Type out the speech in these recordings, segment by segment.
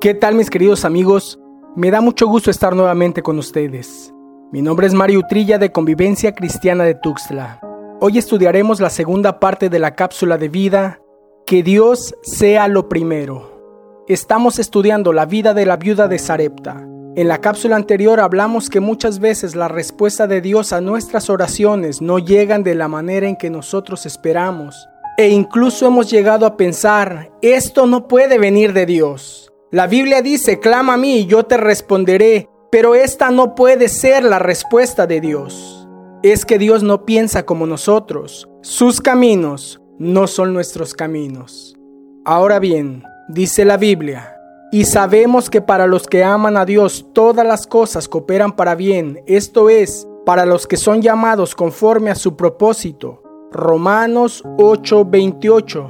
¿Qué tal mis queridos amigos? Me da mucho gusto estar nuevamente con ustedes. Mi nombre es Mario Utrilla de Convivencia Cristiana de Tuxtla. Hoy estudiaremos la segunda parte de la cápsula de vida, Que Dios sea lo primero. Estamos estudiando la vida de la viuda de Sarepta. En la cápsula anterior hablamos que muchas veces la respuesta de Dios a nuestras oraciones no llegan de la manera en que nosotros esperamos. E incluso hemos llegado a pensar, esto no puede venir de Dios. La Biblia dice, clama a mí y yo te responderé, pero esta no puede ser la respuesta de Dios. Es que Dios no piensa como nosotros. Sus caminos no son nuestros caminos. Ahora bien, dice la Biblia, y sabemos que para los que aman a Dios todas las cosas cooperan para bien, esto es, para los que son llamados conforme a su propósito. Romanos 8:28.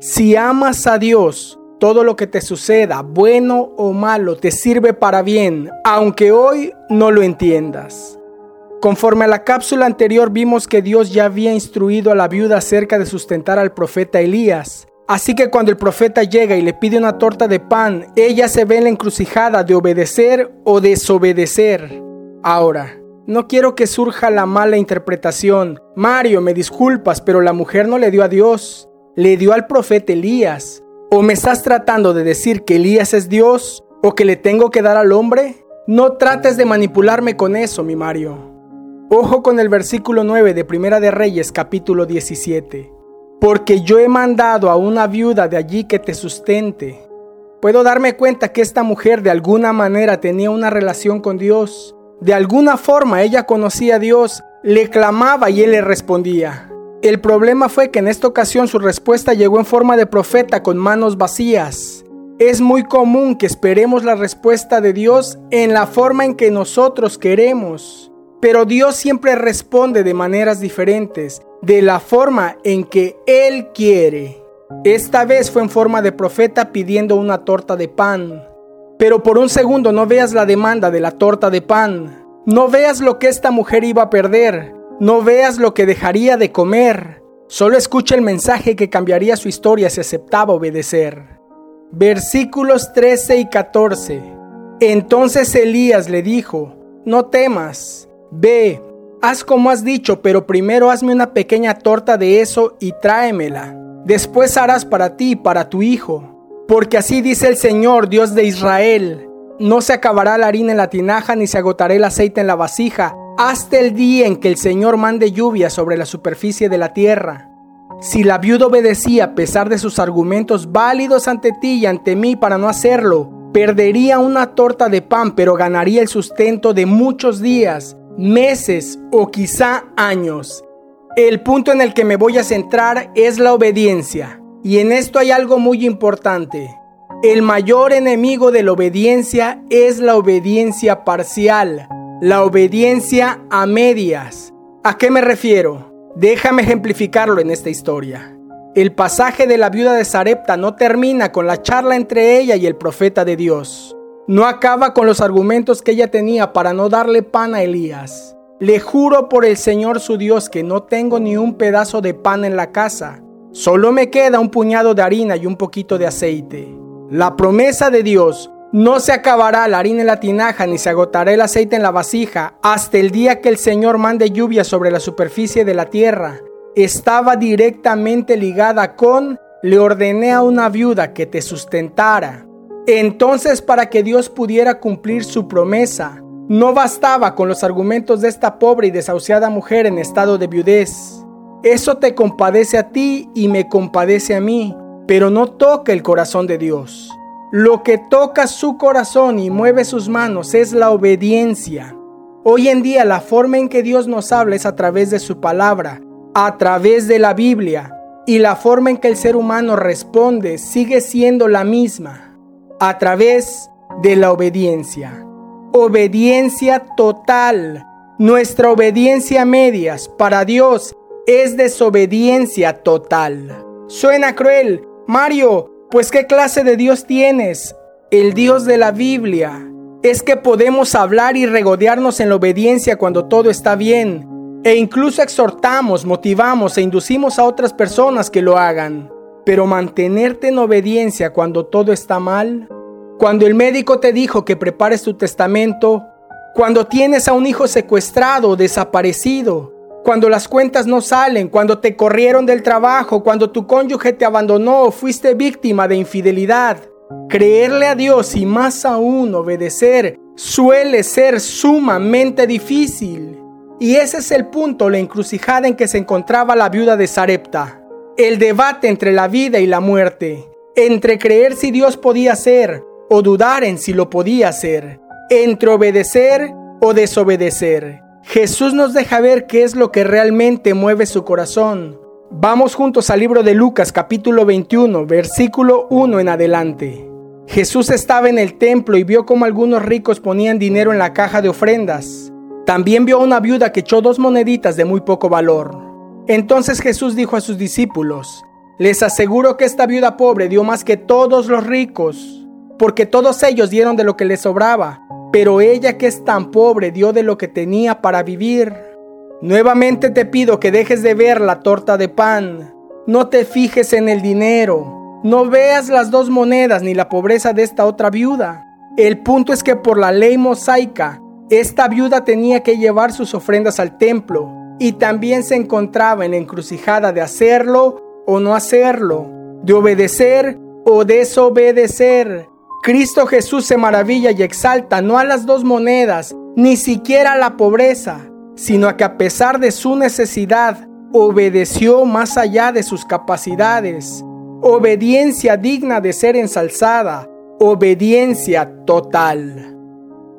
Si amas a Dios, todo lo que te suceda, bueno o malo, te sirve para bien, aunque hoy no lo entiendas. Conforme a la cápsula anterior vimos que Dios ya había instruido a la viuda acerca de sustentar al profeta Elías. Así que cuando el profeta llega y le pide una torta de pan, ella se ve en la encrucijada de obedecer o desobedecer. Ahora, no quiero que surja la mala interpretación. Mario, me disculpas, pero la mujer no le dio a Dios, le dio al profeta Elías. ¿O me estás tratando de decir que Elías es Dios o que le tengo que dar al hombre? No trates de manipularme con eso, mi Mario. Ojo con el versículo 9 de Primera de Reyes capítulo 17. Porque yo he mandado a una viuda de allí que te sustente. Puedo darme cuenta que esta mujer de alguna manera tenía una relación con Dios. De alguna forma ella conocía a Dios, le clamaba y él le respondía. El problema fue que en esta ocasión su respuesta llegó en forma de profeta con manos vacías. Es muy común que esperemos la respuesta de Dios en la forma en que nosotros queremos, pero Dios siempre responde de maneras diferentes, de la forma en que Él quiere. Esta vez fue en forma de profeta pidiendo una torta de pan. Pero por un segundo no veas la demanda de la torta de pan. No veas lo que esta mujer iba a perder. No veas lo que dejaría de comer. Solo escucha el mensaje que cambiaría su historia si aceptaba obedecer. Versículos 13 y 14. Entonces Elías le dijo, no temas, ve, haz como has dicho, pero primero hazme una pequeña torta de eso y tráemela. Después harás para ti y para tu hijo. Porque así dice el Señor, Dios de Israel, no se acabará la harina en la tinaja ni se agotará el aceite en la vasija hasta el día en que el Señor mande lluvia sobre la superficie de la tierra. Si la viuda obedecía a pesar de sus argumentos válidos ante ti y ante mí para no hacerlo, perdería una torta de pan pero ganaría el sustento de muchos días, meses o quizá años. El punto en el que me voy a centrar es la obediencia. Y en esto hay algo muy importante. El mayor enemigo de la obediencia es la obediencia parcial la obediencia a medias. ¿A qué me refiero? Déjame ejemplificarlo en esta historia. El pasaje de la viuda de Sarepta no termina con la charla entre ella y el profeta de Dios. No acaba con los argumentos que ella tenía para no darle pan a Elías. Le juro por el Señor su Dios que no tengo ni un pedazo de pan en la casa. Solo me queda un puñado de harina y un poquito de aceite. La promesa de Dios no se acabará la harina en la tinaja, ni se agotará el aceite en la vasija, hasta el día que el Señor mande lluvia sobre la superficie de la tierra. Estaba directamente ligada con, le ordené a una viuda que te sustentara. Entonces, para que Dios pudiera cumplir su promesa, no bastaba con los argumentos de esta pobre y desahuciada mujer en estado de viudez. Eso te compadece a ti y me compadece a mí, pero no toca el corazón de Dios. Lo que toca su corazón y mueve sus manos es la obediencia. Hoy en día la forma en que Dios nos habla es a través de su palabra, a través de la Biblia, y la forma en que el ser humano responde sigue siendo la misma, a través de la obediencia. Obediencia total. Nuestra obediencia a medias para Dios es desobediencia total. Suena cruel. Mario, pues ¿qué clase de Dios tienes? El Dios de la Biblia. Es que podemos hablar y regodearnos en la obediencia cuando todo está bien. E incluso exhortamos, motivamos e inducimos a otras personas que lo hagan. Pero mantenerte en obediencia cuando todo está mal, cuando el médico te dijo que prepares tu testamento, cuando tienes a un hijo secuestrado o desaparecido, cuando las cuentas no salen, cuando te corrieron del trabajo, cuando tu cónyuge te abandonó o fuiste víctima de infidelidad. Creerle a Dios y más aún obedecer suele ser sumamente difícil. Y ese es el punto, la encrucijada en que se encontraba la viuda de Sarepta. El debate entre la vida y la muerte, entre creer si Dios podía ser o dudar en si lo podía hacer, entre obedecer o desobedecer. Jesús nos deja ver qué es lo que realmente mueve su corazón. Vamos juntos al libro de Lucas capítulo 21, versículo 1 en adelante. Jesús estaba en el templo y vio cómo algunos ricos ponían dinero en la caja de ofrendas. También vio a una viuda que echó dos moneditas de muy poco valor. Entonces Jesús dijo a sus discípulos, les aseguro que esta viuda pobre dio más que todos los ricos, porque todos ellos dieron de lo que les sobraba pero ella que es tan pobre dio de lo que tenía para vivir. Nuevamente te pido que dejes de ver la torta de pan. No te fijes en el dinero. No veas las dos monedas ni la pobreza de esta otra viuda. El punto es que por la ley mosaica, esta viuda tenía que llevar sus ofrendas al templo y también se encontraba en la encrucijada de hacerlo o no hacerlo, de obedecer o desobedecer. Cristo Jesús se maravilla y exalta no a las dos monedas, ni siquiera a la pobreza, sino a que a pesar de su necesidad, obedeció más allá de sus capacidades. Obediencia digna de ser ensalzada, obediencia total.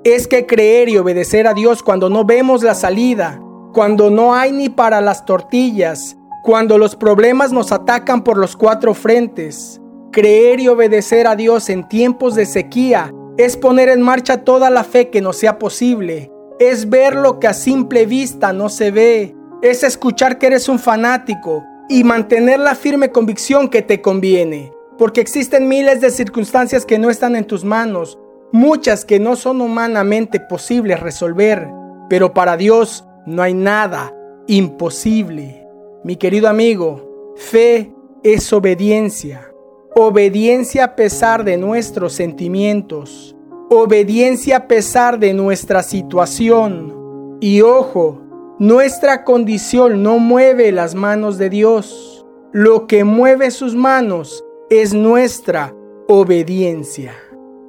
Es que creer y obedecer a Dios cuando no vemos la salida, cuando no hay ni para las tortillas, cuando los problemas nos atacan por los cuatro frentes, Creer y obedecer a Dios en tiempos de sequía es poner en marcha toda la fe que nos sea posible. Es ver lo que a simple vista no se ve. Es escuchar que eres un fanático y mantener la firme convicción que te conviene. Porque existen miles de circunstancias que no están en tus manos, muchas que no son humanamente posibles resolver. Pero para Dios no hay nada imposible. Mi querido amigo, fe es obediencia. Obediencia a pesar de nuestros sentimientos. Obediencia a pesar de nuestra situación. Y ojo, nuestra condición no mueve las manos de Dios. Lo que mueve sus manos es nuestra obediencia.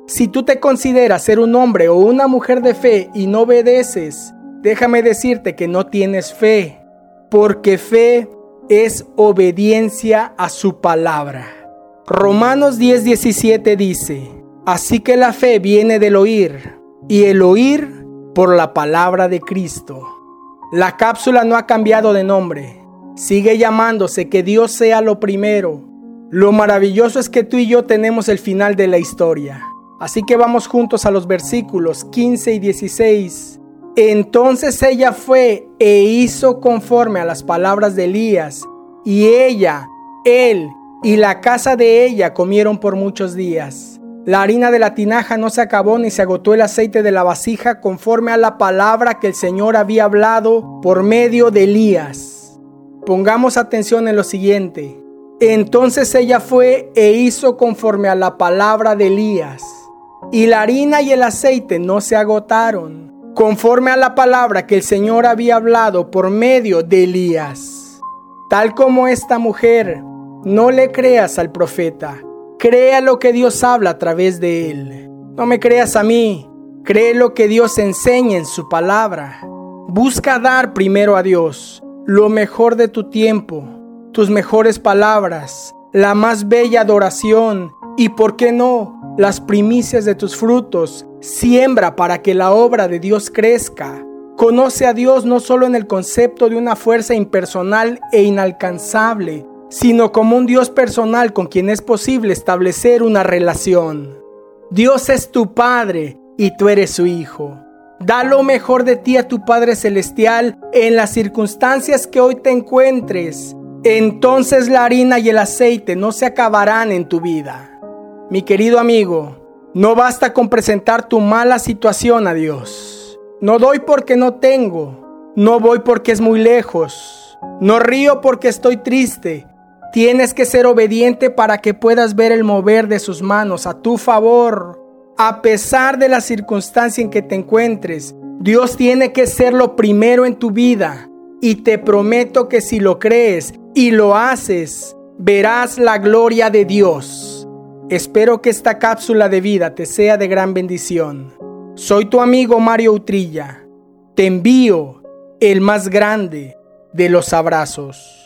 Si tú te consideras ser un hombre o una mujer de fe y no obedeces, déjame decirte que no tienes fe, porque fe es obediencia a su palabra. Romanos 10:17 dice, Así que la fe viene del oír, y el oír por la palabra de Cristo. La cápsula no ha cambiado de nombre, sigue llamándose que Dios sea lo primero. Lo maravilloso es que tú y yo tenemos el final de la historia. Así que vamos juntos a los versículos 15 y 16. Entonces ella fue e hizo conforme a las palabras de Elías, y ella, él y la casa de ella comieron por muchos días. La harina de la tinaja no se acabó ni se agotó el aceite de la vasija conforme a la palabra que el Señor había hablado por medio de Elías. Pongamos atención en lo siguiente. Entonces ella fue e hizo conforme a la palabra de Elías. Y la harina y el aceite no se agotaron, conforme a la palabra que el Señor había hablado por medio de Elías. Tal como esta mujer no le creas al profeta, crea lo que Dios habla a través de él. No me creas a mí, cree lo que Dios enseña en su palabra. Busca dar primero a Dios lo mejor de tu tiempo, tus mejores palabras, la más bella adoración y, ¿por qué no?, las primicias de tus frutos. Siembra para que la obra de Dios crezca. Conoce a Dios no solo en el concepto de una fuerza impersonal e inalcanzable, sino como un Dios personal con quien es posible establecer una relación. Dios es tu Padre y tú eres su Hijo. Da lo mejor de ti a tu Padre Celestial en las circunstancias que hoy te encuentres. Entonces la harina y el aceite no se acabarán en tu vida. Mi querido amigo, no basta con presentar tu mala situación a Dios. No doy porque no tengo. No voy porque es muy lejos. No río porque estoy triste. Tienes que ser obediente para que puedas ver el mover de sus manos a tu favor. A pesar de la circunstancia en que te encuentres, Dios tiene que ser lo primero en tu vida. Y te prometo que si lo crees y lo haces, verás la gloria de Dios. Espero que esta cápsula de vida te sea de gran bendición. Soy tu amigo Mario Utrilla. Te envío el más grande de los abrazos.